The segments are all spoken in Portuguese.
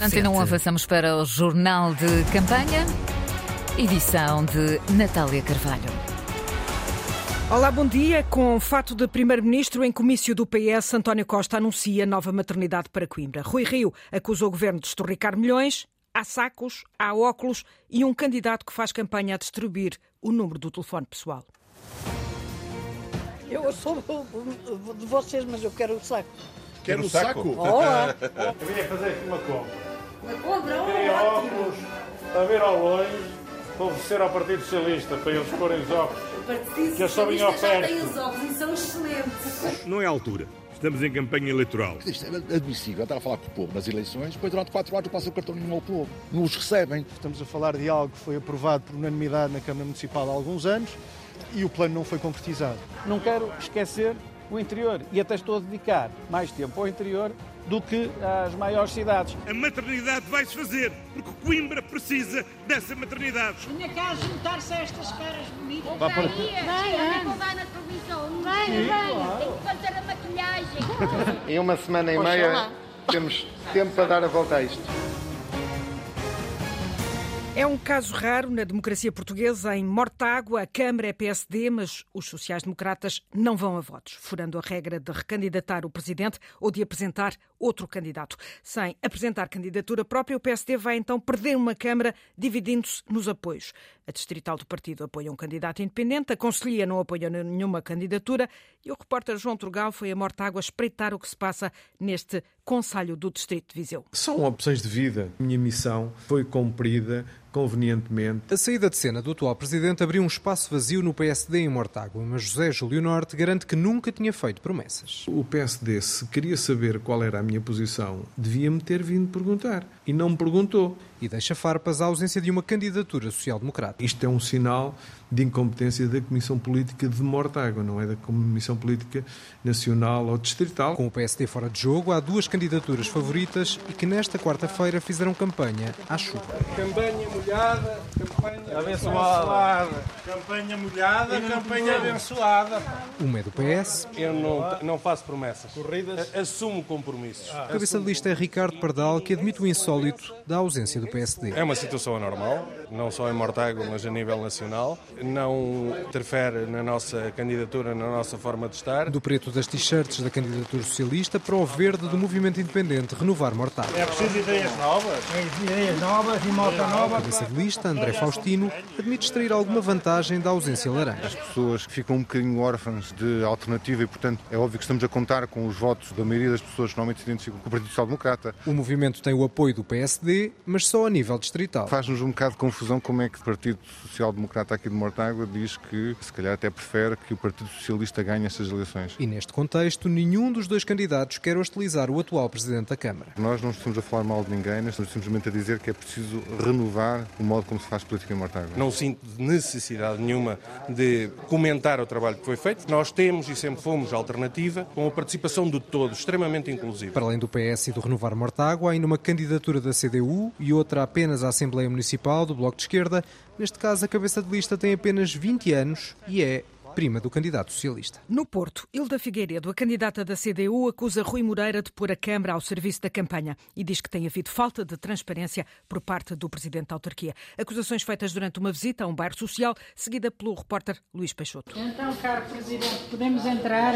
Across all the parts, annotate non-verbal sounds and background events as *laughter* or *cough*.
Antena 1 avançamos para o Jornal de Campanha, edição de Natália Carvalho. Olá, bom dia. Com o fato de Primeiro-Ministro em comício do PS, António Costa anuncia nova maternidade para Coimbra. Rui Rio acusa o governo de estorricar milhões. Há sacos, há óculos e um candidato que faz campanha a distribuir o número do telefone pessoal. Eu sou de vocês, mas eu quero o saco. Quero o saco? Olá! *laughs* Eu vinha fazer aqui uma compra. Ótimo! óculos a ver ao longe para oferecer ao Partido Socialista para eles porem os óculos. O Partido Que Socialista já tem os óculos e são excelentes. Não é a altura. Estamos em campanha eleitoral. Isto é admissível estar a falar com o povo nas eleições, depois durante quatro horas passa o cartão nenhum ao povo. Não os recebem. Estamos a falar de algo que foi aprovado por unanimidade na Câmara Municipal há alguns anos e o plano não foi concretizado. Não quero esquecer o interior e até estou a dedicar mais tempo ao interior do que às maiores cidades. A maternidade vai-se fazer, porque Coimbra precisa dessa maternidade. Vinha cá juntar-se a estas caras bonitas. Venha, não vai na televisão. Venha, venha. Tem que fazer a maquilhagem. Em uma semana e meia temos tempo para dar a volta a isto. É um caso raro na democracia portuguesa. Em Mortágua, a Câmara é PSD, mas os sociais-democratas não vão a votos, furando a regra de recandidatar o presidente ou de apresentar outro candidato. Sem apresentar candidatura própria, o PSD vai então perder uma Câmara, dividindo-se nos apoios. A distrital do partido apoia um candidato independente, a Conselhia não apoia nenhuma candidatura e o repórter João Trugal foi a Mortágua espreitar o que se passa neste Conselho do Distrito de Viseu. São opções de vida. Minha missão foi cumprida convenientemente. A saída de cena do atual presidente abriu um espaço vazio no PSD em Mortágua, mas José Júlio Norte garante que nunca tinha feito promessas. O PSD, se queria saber qual era a minha posição, devia-me ter vindo perguntar. E não me perguntou. E deixa farpas a ausência de uma candidatura social-democrata. Isto é um sinal de incompetência da Comissão Política de Mortágua, não é da Comissão Política Nacional ou Distrital. Com o PSD fora de jogo, há duas candidaturas favoritas e que nesta quarta-feira fizeram campanha à chuva. Campanha molhada, campanha abençoada. Campanha molhada, campanha abençoada. Uma é do PS. Eu não, não faço promessas. Corridas? Assumo compromissos. A cabeça de lista é Ricardo Pardal, que admite o insólito da ausência do PSD. É uma situação anormal, não só em Mortágua, mas a nível nacional. Não interfere na nossa candidatura, na nossa forma de estar. Do preto das t-shirts da candidatura socialista para o verde do movimento independente Renovar Mortágua. É preciso ideias novas. Ideias novas e malta A nova. cabeça de lista, André Faustino, admite extrair alguma vantagem da ausência laranja. As pessoas ficam um bocadinho órfãs de alternativa e, portanto, é óbvio que estamos a contar com os votos da maioria das pessoas que normalmente se identificam com o Partido Social Democrata. O movimento tem o apoio do PSD, mas só a nível distrital. Faz-nos um bocado de confusão como é que o Partido Social Democrata aqui de Mortágua diz que, se calhar, até prefere que o Partido Socialista ganhe estas eleições. E neste contexto, nenhum dos dois candidatos quer hostilizar o atual Presidente da Câmara. Nós não estamos a falar mal de ninguém, nós estamos simplesmente a dizer que é preciso renovar o modo como se faz política em Mortágua. Não sinto necessidade nenhuma de comentar o trabalho que foi feito. Nós temos e sempre fomos alternativa, com a participação de todos, extremamente inclusiva. Para além do PS e do Renovar Mortágua, há ainda uma candidatura da CDU e outra apenas à Assembleia Municipal do Bloco de Esquerda. Neste caso, a cabeça de lista tem apenas 20 anos e é prima do candidato socialista. No Porto, Hilda Figueiredo, a candidata da CDU, acusa Rui Moreira de pôr a Câmara ao serviço da campanha e diz que tem havido falta de transparência por parte do presidente da autarquia. Acusações feitas durante uma visita a um bairro social, seguida pelo repórter Luís Peixoto. Então, caro Presidente, podemos entrar?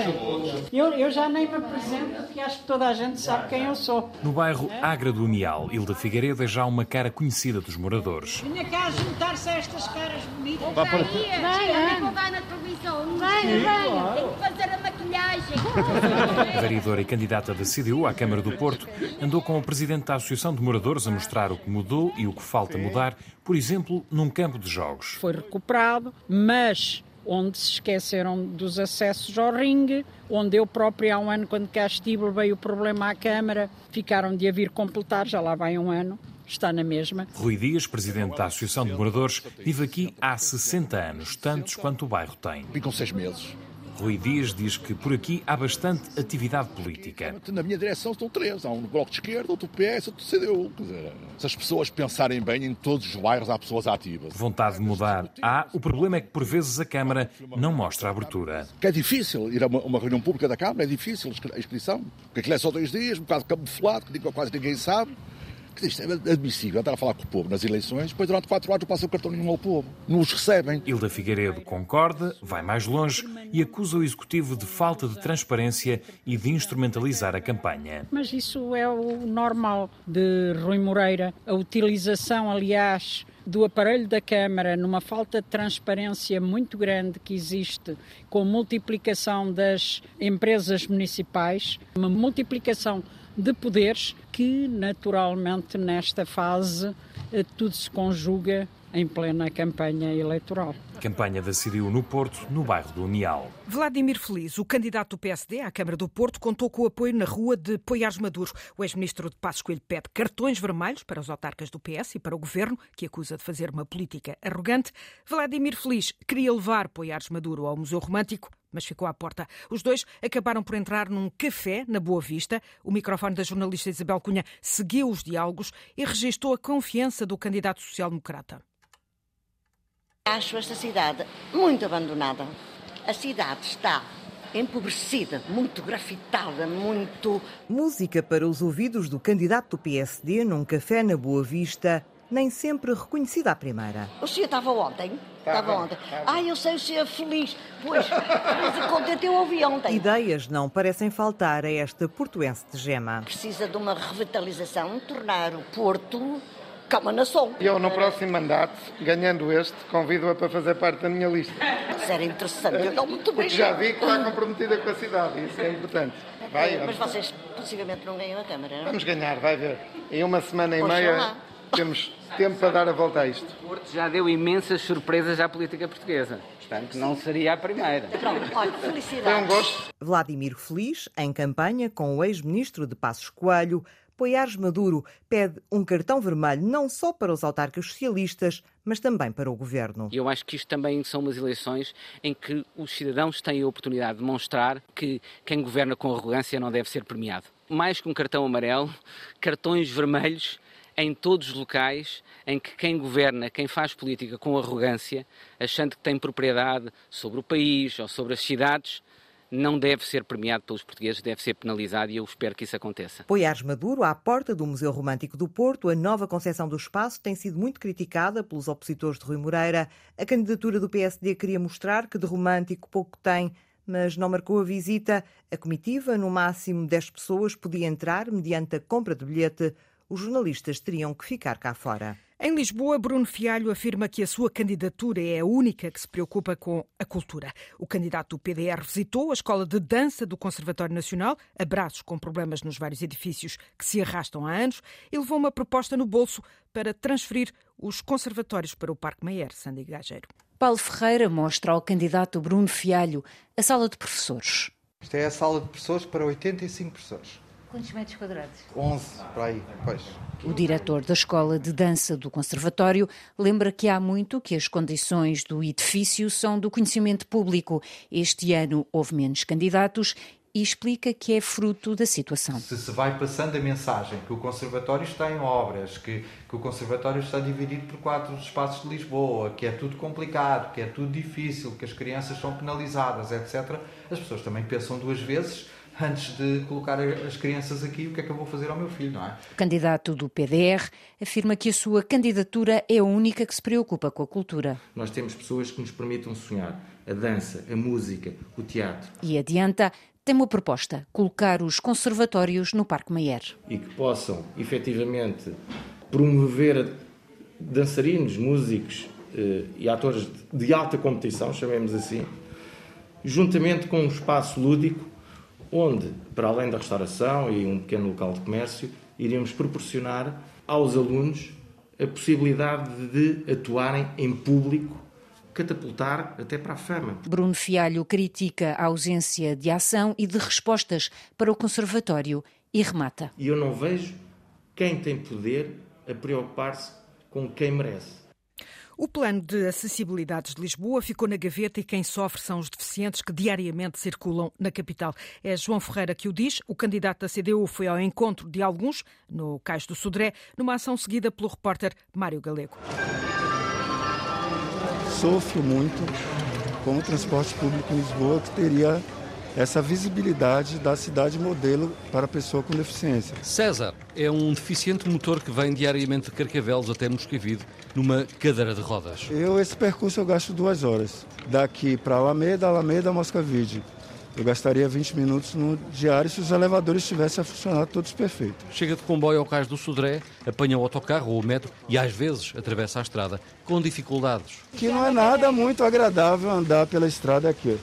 Eu, eu já nem me apresento porque acho que toda a gente sabe quem eu sou. No bairro Agra do Unial, Hilda Figueiredo é já uma cara conhecida dos moradores. Vinha cá juntar-se a estas caras bonitas. Venha, não vai na televisão. Venha, venha. Tem que fazer a maquilhagem. A *laughs* vereadora e candidata da CDU à Câmara do Porto andou com o presidente da Associação de Moradores a mostrar o que mudou e o que falta mudar, por exemplo, num campo de jogos. Foi recuperado, mas onde se esqueceram dos acessos ao ringue, onde eu próprio há um ano, quando cá estive, veio o problema à Câmara, ficaram de a vir completar, já lá vai um ano, está na mesma. Rui Dias, presidente da Associação de Moradores, vive aqui há 60 anos, tantos quanto o bairro tem. Ficam seis meses. Rui Dias diz que por aqui há bastante atividade política. Na minha direção estão três. Há um no Bloco de Esquerda, outro PS, outro CDU. Quer dizer, se as pessoas pensarem bem, em todos os bairros há pessoas ativas. Vontade de mudar há, o problema é que por vezes a Câmara não mostra abertura. Que é difícil ir a uma, uma reunião pública da Câmara, é difícil a inscrição. Porque aquilo é só dois dias, um bocado camuflado, que quase ninguém sabe. Isto é admissível estar a falar com o povo nas eleições, depois durante quatro horas não passa o cartão nenhum ao povo. Não os recebem. Hilda Figueiredo concorda, vai mais longe e acusa o Executivo de falta de transparência e de instrumentalizar a campanha. Mas isso é o normal de Rui Moreira. A utilização, aliás, do aparelho da Câmara, numa falta de transparência muito grande que existe, com multiplicação das empresas municipais, uma multiplicação de poderes que, naturalmente, nesta fase, eh, tudo se conjuga em plena campanha eleitoral. Campanha da CDU no Porto, no bairro do Unial. Vladimir Feliz, o candidato do PSD à Câmara do Porto, contou com o apoio na rua de Poiares Maduro. O ex-ministro de Passos Coelho pede cartões vermelhos para os autarcas do PS e para o governo, que acusa de fazer uma política arrogante. Vladimir Feliz queria levar Poiares Maduro ao Museu Romântico, mas ficou à porta. Os dois acabaram por entrar num café na Boa Vista. O microfone da jornalista Isabel Cunha seguiu os diálogos e registou a confiança do candidato social-democrata. Acho esta cidade muito abandonada. A cidade está empobrecida, muito grafitada, muito. Música para os ouvidos do candidato do PSD num café na Boa Vista, nem sempre reconhecida à primeira. O senhor estava ontem? Estava ontem. Ah, eu sei o senhor feliz. Pois, feliz e contente eu ouvi ontem. Ideias não parecem faltar a esta portuense de gema. Precisa de uma revitalização, tornar o Porto como na Sol. Eu, no próximo mandato, ganhando este, convido-a para fazer parte da minha lista. Isso era interessante. Eu não muito bem. Porque já vi que está comprometida com a cidade, isso é importante. Vai, Mas vocês possivelmente não ganham a Câmara, não? Vamos ganhar, vai ver. Em uma semana e Oxalá. meia temos tempo para dar a volta a isto. O Porto já deu imensas surpresas à política portuguesa. Portanto, não seria a primeira. Pronto, olha, Foi um gosto. Vladimir Feliz, em campanha com o ex-ministro de Passos Coelho, Poiares Maduro pede um cartão vermelho não só para os autarcas socialistas, mas também para o governo. Eu acho que isto também são umas eleições em que os cidadãos têm a oportunidade de demonstrar que quem governa com arrogância não deve ser premiado. Mais que um cartão amarelo, cartões vermelhos em todos os locais em que quem governa, quem faz política com arrogância, achando que tem propriedade sobre o país ou sobre as cidades, não deve ser premiado pelos portugueses, deve ser penalizado e eu espero que isso aconteça. Poiares Maduro, à porta do Museu Romântico do Porto, a nova concepção do espaço tem sido muito criticada pelos opositores de Rui Moreira. A candidatura do PSD queria mostrar que de romântico pouco tem, mas não marcou a visita. A comitiva, no máximo 10 pessoas, podia entrar mediante a compra de bilhete. Os jornalistas teriam que ficar cá fora. Em Lisboa, Bruno Fialho afirma que a sua candidatura é a única que se preocupa com a cultura. O candidato do PDR visitou a Escola de Dança do Conservatório Nacional, abraços com problemas nos vários edifícios que se arrastam há anos, e levou uma proposta no bolso para transferir os conservatórios para o Parque Mayer, Sandy Gageiro. Paulo Ferreira mostra ao candidato Bruno Fialho a sala de professores. Isto é a sala de professores para 85 professores. Quantos metros quadrados? 11 para aí, pois. O diretor da Escola de Dança do Conservatório lembra que há muito que as condições do edifício são do conhecimento público. Este ano houve menos candidatos e explica que é fruto da situação. Se se vai passando a mensagem que o Conservatório está em obras, que, que o Conservatório está dividido por quatro espaços de Lisboa, que é tudo complicado, que é tudo difícil, que as crianças são penalizadas, etc., as pessoas também pensam duas vezes antes de colocar as crianças aqui, o que é que eu vou fazer ao meu filho, não é? O candidato do PDR afirma que a sua candidatura é a única que se preocupa com a cultura. Nós temos pessoas que nos permitam sonhar. A dança, a música, o teatro. E adianta, tem uma proposta: colocar os conservatórios no Parque Mayer. E que possam, efetivamente, promover dançarinos, músicos eh, e atores de alta competição, chamemos assim, juntamente com um espaço lúdico onde, para além da restauração e um pequeno local de comércio, iríamos proporcionar aos alunos a possibilidade de atuarem em público, catapultar até para a fama. Bruno Fialho critica a ausência de ação e de respostas para o Conservatório e remata. E eu não vejo quem tem poder a preocupar-se com quem merece. O plano de acessibilidades de Lisboa ficou na gaveta e quem sofre são os deficientes que diariamente circulam na capital. É João Ferreira que o diz. O candidato da CDU foi ao encontro de alguns no Cais do Sodré, numa ação seguida pelo repórter Mário Galego. Sofro muito com o transporte público em Lisboa, que teria essa visibilidade da cidade modelo para a pessoa com deficiência. César é um deficiente motor que vem diariamente de Carcavelos até Moscavide numa cadeira de rodas. Eu, esse percurso eu gasto duas horas. Daqui para Alameda, Alameda, Moscavide. Eu gastaria 20 minutos no diário se os elevadores estivessem a funcionar todos perfeitos. Chega de comboio ao cais do Sodré, apanha o autocarro ou o metro e às vezes atravessa a estrada com dificuldades. Que não é nada muito agradável andar pela estrada aqui.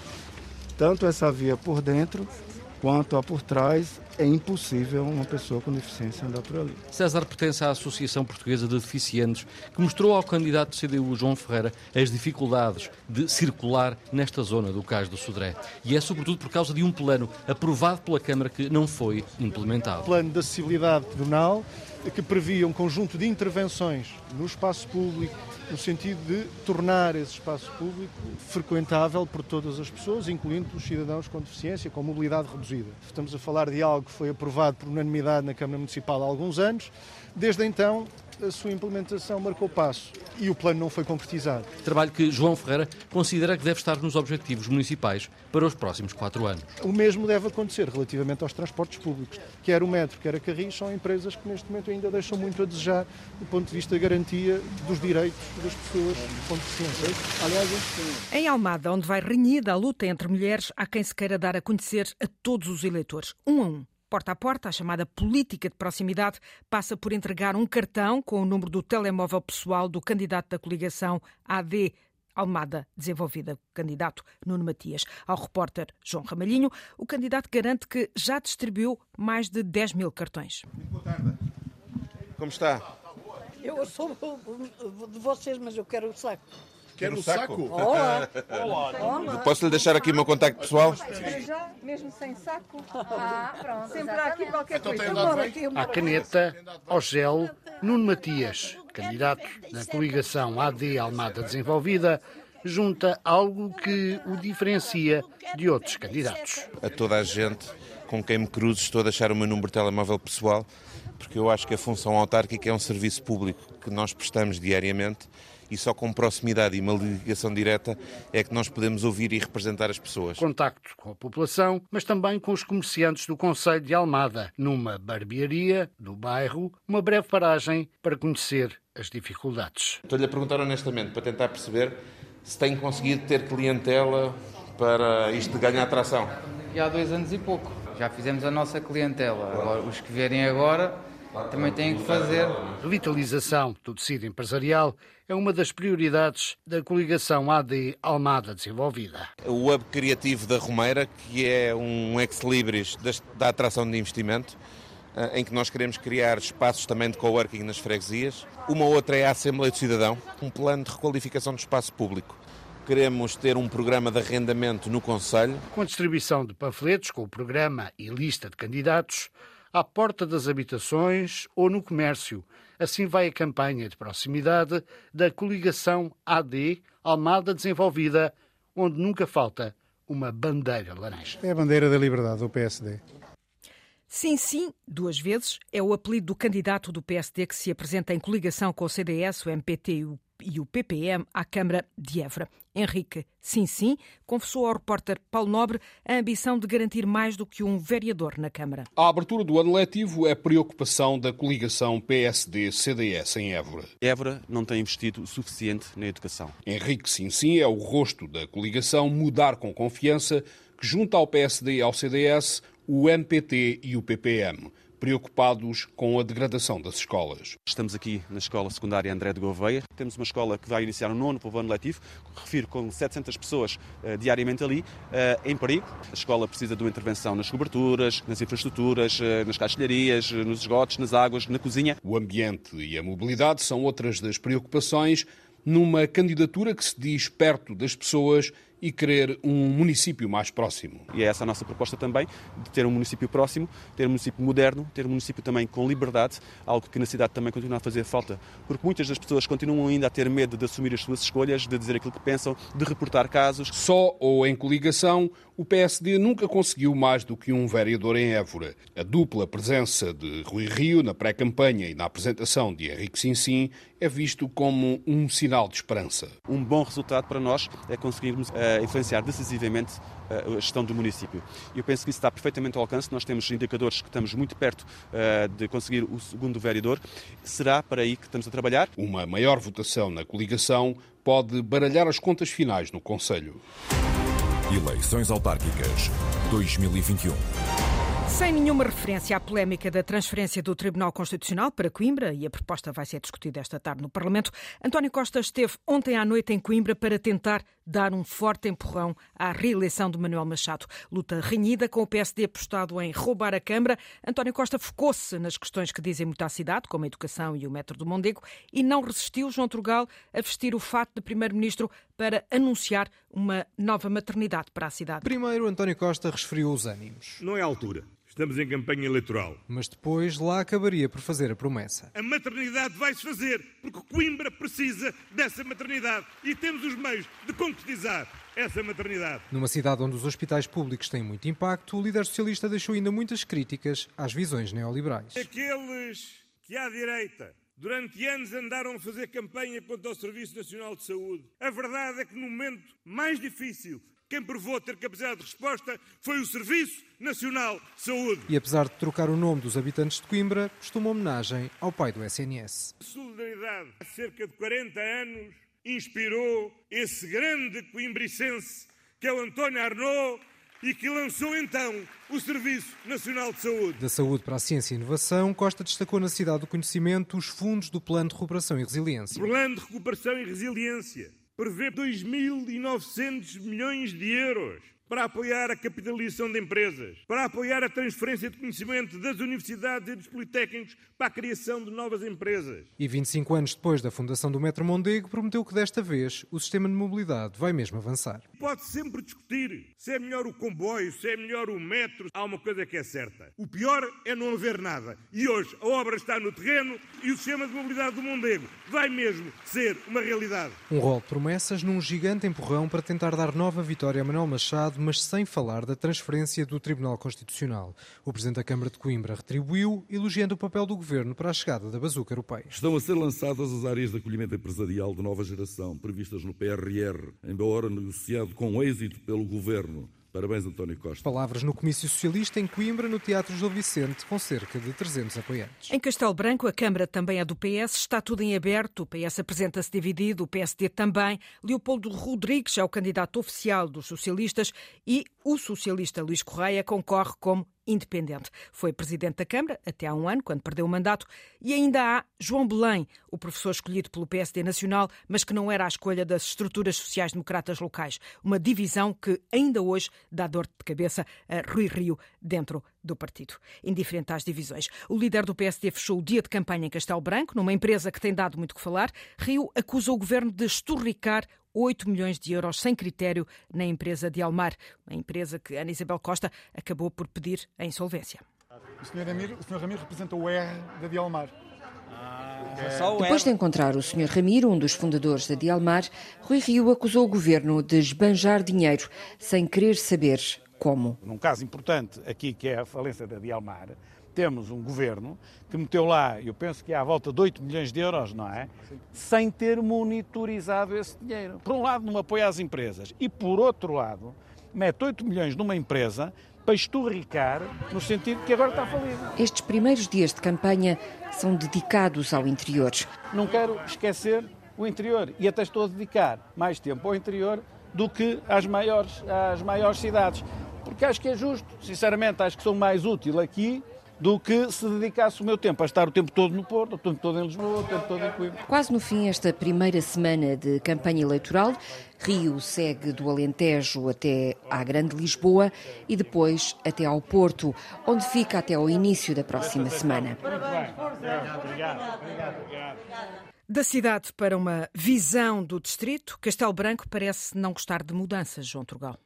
Tanto essa via por dentro quanto a por trás é impossível uma pessoa com deficiência andar por ali. César pertence à Associação Portuguesa de Deficientes, que mostrou ao candidato do CDU, João Ferreira, as dificuldades de circular nesta zona do Cais do Sodré. E é sobretudo por causa de um plano aprovado pela Câmara que não foi implementado. Plano de acessibilidade pedonal que previa um conjunto de intervenções no espaço público, no sentido de tornar esse espaço público frequentável por todas as pessoas, incluindo os cidadãos com deficiência, com mobilidade reduzida. Estamos a falar de algo que foi aprovado por unanimidade na Câmara Municipal há alguns anos. Desde então, a sua implementação marcou passo e o plano não foi concretizado. Trabalho que João Ferreira considera que deve estar nos objetivos municipais para os próximos quatro anos. O mesmo deve acontecer relativamente aos transportes públicos. Quer o metro, quer a Carris, são empresas que neste momento ainda deixam muito a desejar do ponto de vista da garantia dos direitos das pessoas com deficiência. Aliás, em Almada, onde vai renhida a luta entre mulheres, há quem se queira dar a conhecer a todos os eleitores, um a um. Porta a porta, a chamada política de proximidade passa por entregar um cartão com o número do telemóvel pessoal do candidato da coligação AD Almada Desenvolvida, candidato Nuno Matias. Ao repórter João Ramalhinho, o candidato garante que já distribuiu mais de 10 mil cartões. Muito boa tarde. Como está? Eu sou de vocês, mas eu quero o saco. Quer o saco? Olá. *laughs* Olá. Posso lhe deixar aqui o meu contacto pessoal? Já, mesmo sem saco. *laughs* Ah, pronto. Sempre há aqui qualquer Então coisa. À caneta, ao gel, Nuno Matias, candidato da coligação AD Almada Desenvolvida, junta algo que o diferencia de outros candidatos. A toda a gente com quem me cruzo estou a deixar o meu número de telemóvel pessoal, porque eu acho que a função autárquica é um serviço público que nós prestamos diariamente e só com proximidade e uma ligação direta é que nós podemos ouvir e representar as pessoas. Contacto com a população, mas também com os comerciantes do Conselho de Almada, numa barbearia do bairro, uma breve paragem para conhecer as dificuldades. Estou-lhe a perguntar honestamente, para tentar perceber se tem conseguido ter clientela para isto de ganhar atração. E há dois anos e pouco. Já fizemos a nossa clientela. Agora, os que vierem agora também têm que fazer. Revitalização do tecido empresarial é uma das prioridades da coligação AD Almada Desenvolvida. O Hub Criativo da Romeira, que é um ex-libris da atração de investimento, eh, em que nós queremos criar espaços também de coworking nas freguesias. Uma outra é a Assembleia do Cidadão, um plano de requalificação do espaço público. Queremos ter um programa de arrendamento no Conselho. Com a distribuição de panfletos com o programa e lista de candidatos, à porta das habitações ou no comércio. Assim vai a campanha de proximidade da coligação AD Almada Desenvolvida, onde nunca falta uma bandeira laranja. É a bandeira da liberdade do PSD. Sim, sim, duas vezes, é o apelido do candidato do PSD que se apresenta em coligação com o CDS, o MPT e o e o PPM à Câmara de Évora. Henrique, sim, sim, confessou ao repórter Paulo Nobre a ambição de garantir mais do que um vereador na Câmara. A abertura do ano letivo é preocupação da coligação PSD-CDS em Évora. Évora não tem investido o suficiente na educação. Henrique, sim, sim, é o rosto da coligação Mudar com Confiança, que junta ao PSD e ao CDS o MPT e o PPM preocupados com a degradação das escolas. Estamos aqui na Escola Secundária André de Gouveia. Temos uma escola que vai iniciar um nono para o ano letivo, refiro com 700 pessoas uh, diariamente ali, uh, em perigo. A escola precisa de uma intervenção nas coberturas, nas infraestruturas, uh, nas caixilharias, nos esgotos, nas águas, na cozinha. O ambiente e a mobilidade são outras das preocupações numa candidatura que se diz perto das pessoas e querer um município mais próximo. E é essa a nossa proposta também, de ter um município próximo, ter um município moderno, ter um município também com liberdade, algo que na cidade também continua a fazer falta, porque muitas das pessoas continuam ainda a ter medo de assumir as suas escolhas, de dizer aquilo que pensam, de reportar casos. Só ou em coligação, o PSD nunca conseguiu mais do que um vereador em Évora. A dupla presença de Rui Rio na pré-campanha e na apresentação de Henrique Sinsim é visto como um sinal de esperança. Um bom resultado para nós é conseguirmos uh, uh, influenciar decisivamente uh, a gestão do município. Eu penso que isso está perfeitamente ao alcance, nós temos indicadores que estamos muito perto uh, de conseguir o segundo vereador. Será para aí que estamos a trabalhar. Uma maior votação na coligação pode baralhar as contas finais no Conselho. Eleições autárquicas 2021. Sem nenhuma referência à polémica da transferência do Tribunal Constitucional para Coimbra, e a proposta vai ser discutida esta tarde no Parlamento, António Costa esteve ontem à noite em Coimbra para tentar dar um forte empurrão à reeleição de Manuel Machado. Luta renhida com o PSD apostado em roubar a Câmara. António Costa focou-se nas questões que dizem muito à cidade, como a educação e o metro do Mondego, e não resistiu João Trugal a vestir o fato de Primeiro-Ministro para anunciar uma nova maternidade para a cidade. Primeiro, António Costa resfriou os ânimos. Não é a altura. Estamos em campanha eleitoral. Mas depois lá acabaria por fazer a promessa. A maternidade vai-se fazer, porque Coimbra precisa dessa maternidade e temos os meios de concretizar essa maternidade. Numa cidade onde os hospitais públicos têm muito impacto, o líder socialista deixou ainda muitas críticas às visões neoliberais. Aqueles que à direita durante anos andaram a fazer campanha contra o Serviço Nacional de Saúde. A verdade é que no momento mais difícil quem provou ter capacidade de resposta foi o Serviço Nacional de Saúde. E apesar de trocar o nome dos habitantes de Coimbra, costuma homenagem ao pai do SNS. A solidariedade, há cerca de 40 anos, inspirou esse grande coimbricense que é o António Arnaud e que lançou então o Serviço Nacional de Saúde. Da saúde para a ciência e inovação, Costa destacou na cidade do conhecimento os fundos do Plano de Recuperação e Resiliência. Plano de Recuperação e Resiliência prevê 2.900 milhões de euros para apoiar a capitalização de empresas, para apoiar a transferência de conhecimento das universidades e dos politécnicos para a criação de novas empresas. E 25 anos depois da fundação do Metro Mondego, prometeu que desta vez o sistema de mobilidade vai mesmo avançar. Pode sempre discutir se é melhor o comboio, se é melhor o metro. Há uma coisa que é certa. O pior é não haver nada. E hoje a obra está no terreno e o sistema de mobilidade do Mondego vai mesmo ser uma realidade. Um rol de promessas num gigante empurrão para tentar dar nova vitória a Manuel Machado mas sem falar da transferência do Tribunal Constitucional. O Presidente da Câmara de Coimbra retribuiu, elogiando o papel do Governo para a chegada da bazuca europeia. Estão a ser lançadas as áreas de acolhimento empresarial de nova geração, previstas no PRR, embora negociado com êxito pelo Governo Parabéns, António Costa. Palavras no Comício Socialista em Coimbra, no Teatro Gil Vicente, com cerca de 300 apoiantes. Em Castelo Branco, a Câmara também é do PS, está tudo em aberto. O PS apresenta-se dividido, o PSD também. Leopoldo Rodrigues é o candidato oficial dos socialistas e o socialista Luís Correia concorre como independente. Foi presidente da Câmara até há um ano, quando perdeu o mandato, e ainda há João Belém, o professor escolhido pelo PSD Nacional, mas que não era a escolha das estruturas sociais-democratas locais. Uma divisão que ainda hoje dá dor de cabeça a Rui Rio dentro do partido. Indiferente às divisões. O líder do PSD fechou o dia de campanha em Castelo Branco, numa empresa que tem dado muito que falar. Rio acusa o governo de esturricar 8 milhões de euros sem critério na empresa de Almar, uma empresa que Ana Isabel Costa acabou por pedir a insolvência. O Sr. Ramiro, o Sr. Ramiro representa o R da Dialmar. Depois de encontrar o Sr. Ramiro, um dos fundadores da Dialmar, Rui Rio acusou o governo de esbanjar dinheiro sem querer saber como. Num caso importante aqui, que é a falência da Dialmar, temos um governo que meteu lá, eu penso que é à volta de 8 milhões de euros, não é? Sim. Sem ter monitorizado esse dinheiro. Por um lado, não apoia as empresas e, por outro lado, mete 8 milhões numa empresa para esturricar, no sentido que agora está falido. Estes primeiros dias de campanha são dedicados ao interior. Não quero esquecer o interior e até estou a dedicar mais tempo ao interior do que às maiores, às maiores cidades porque acho que é justo. Sinceramente, acho que sou mais útil aqui do que se dedicasse o meu tempo a estar o tempo todo no Porto, o tempo todo em Lisboa, o tempo todo em Coimbra. Quase no fim esta primeira semana de campanha eleitoral, Rio segue do Alentejo até à Grande Lisboa e depois até ao Porto, onde fica até ao início da próxima semana. Da cidade para uma visão do distrito, Castelo Branco parece não gostar de mudanças, João Turgal.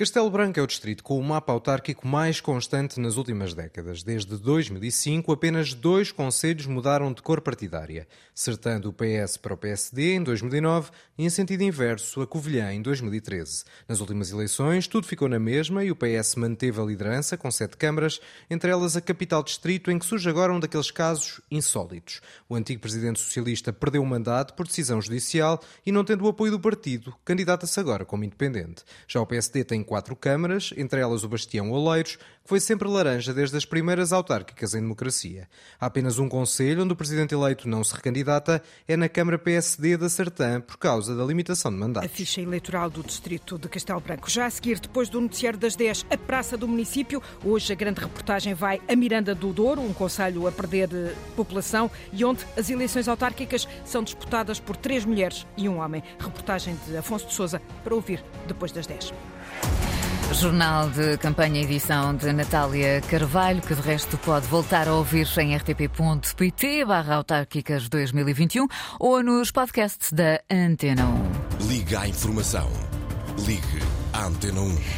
Castelo Branco é o distrito com o mapa autárquico mais constante nas últimas décadas. Desde 2005, apenas dois conselhos mudaram de cor partidária. Sertã do PS para o PSD em 2009 e em sentido inverso, a Covilhã em 2013. Nas últimas eleições, tudo ficou na mesma e o PS manteve a liderança com sete câmaras, entre elas a capital distrito, em que surge agora um daqueles casos insólitos. O antigo presidente socialista perdeu o mandato por decisão judicial e, não tendo o apoio do partido, candidata-se agora como independente. Já o PSD tem quatro câmaras, entre elas o Bastião Oleiros, que foi sempre laranja desde as primeiras autárquicas em democracia. Há apenas um conselho onde o presidente eleito não se recandidata, é na Câmara PSD da Sertã, por causa da limitação de mandatos. A ficha eleitoral do distrito de Castelo Branco. Já a seguir, depois do noticiário das 10, a Praça do Município. Hoje a grande reportagem vai a Miranda do Douro, um conselho a perder população e onde as eleições autárquicas são disputadas por três mulheres e um homem. Reportagem de Afonso de Souza para ouvir depois das 10. Jornal de campanha edição de Natália Carvalho, que de resto pode voltar a ouvir em rtp.pt barra autárquicas 2021 ou nos podcasts da Antena 1. Liga à informação. Ligue à Antena 1.